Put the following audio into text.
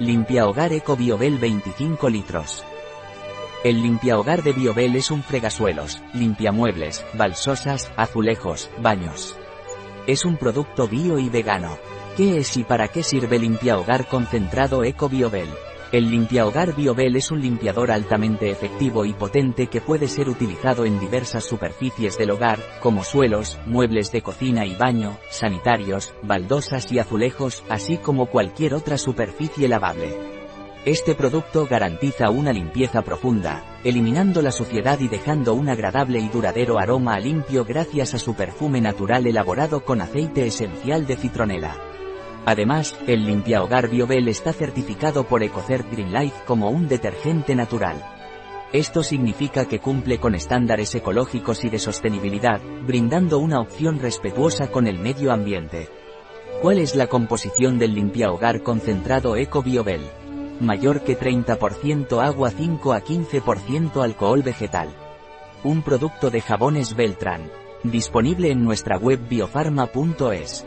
Limpia Hogar Eco Biobel 25 litros. El Limpia Hogar de Biobel es un fregasuelos, limpiamuebles, balsosas, azulejos, baños. Es un producto bio y vegano. ¿Qué es y para qué sirve Limpia Hogar concentrado Eco Biobel? El limpiahogar BioBel es un limpiador altamente efectivo y potente que puede ser utilizado en diversas superficies del hogar, como suelos, muebles de cocina y baño, sanitarios, baldosas y azulejos, así como cualquier otra superficie lavable. Este producto garantiza una limpieza profunda, eliminando la suciedad y dejando un agradable y duradero aroma a limpio gracias a su perfume natural elaborado con aceite esencial de citronela. Además, el limpiahogar BioBel está certificado por EcoCert Green Life como un detergente natural. Esto significa que cumple con estándares ecológicos y de sostenibilidad, brindando una opción respetuosa con el medio ambiente. ¿Cuál es la composición del limpiahogar concentrado Eco BioBel? Mayor que 30% agua 5 a 15% alcohol vegetal. Un producto de jabones Beltran. Disponible en nuestra web biofarma.es.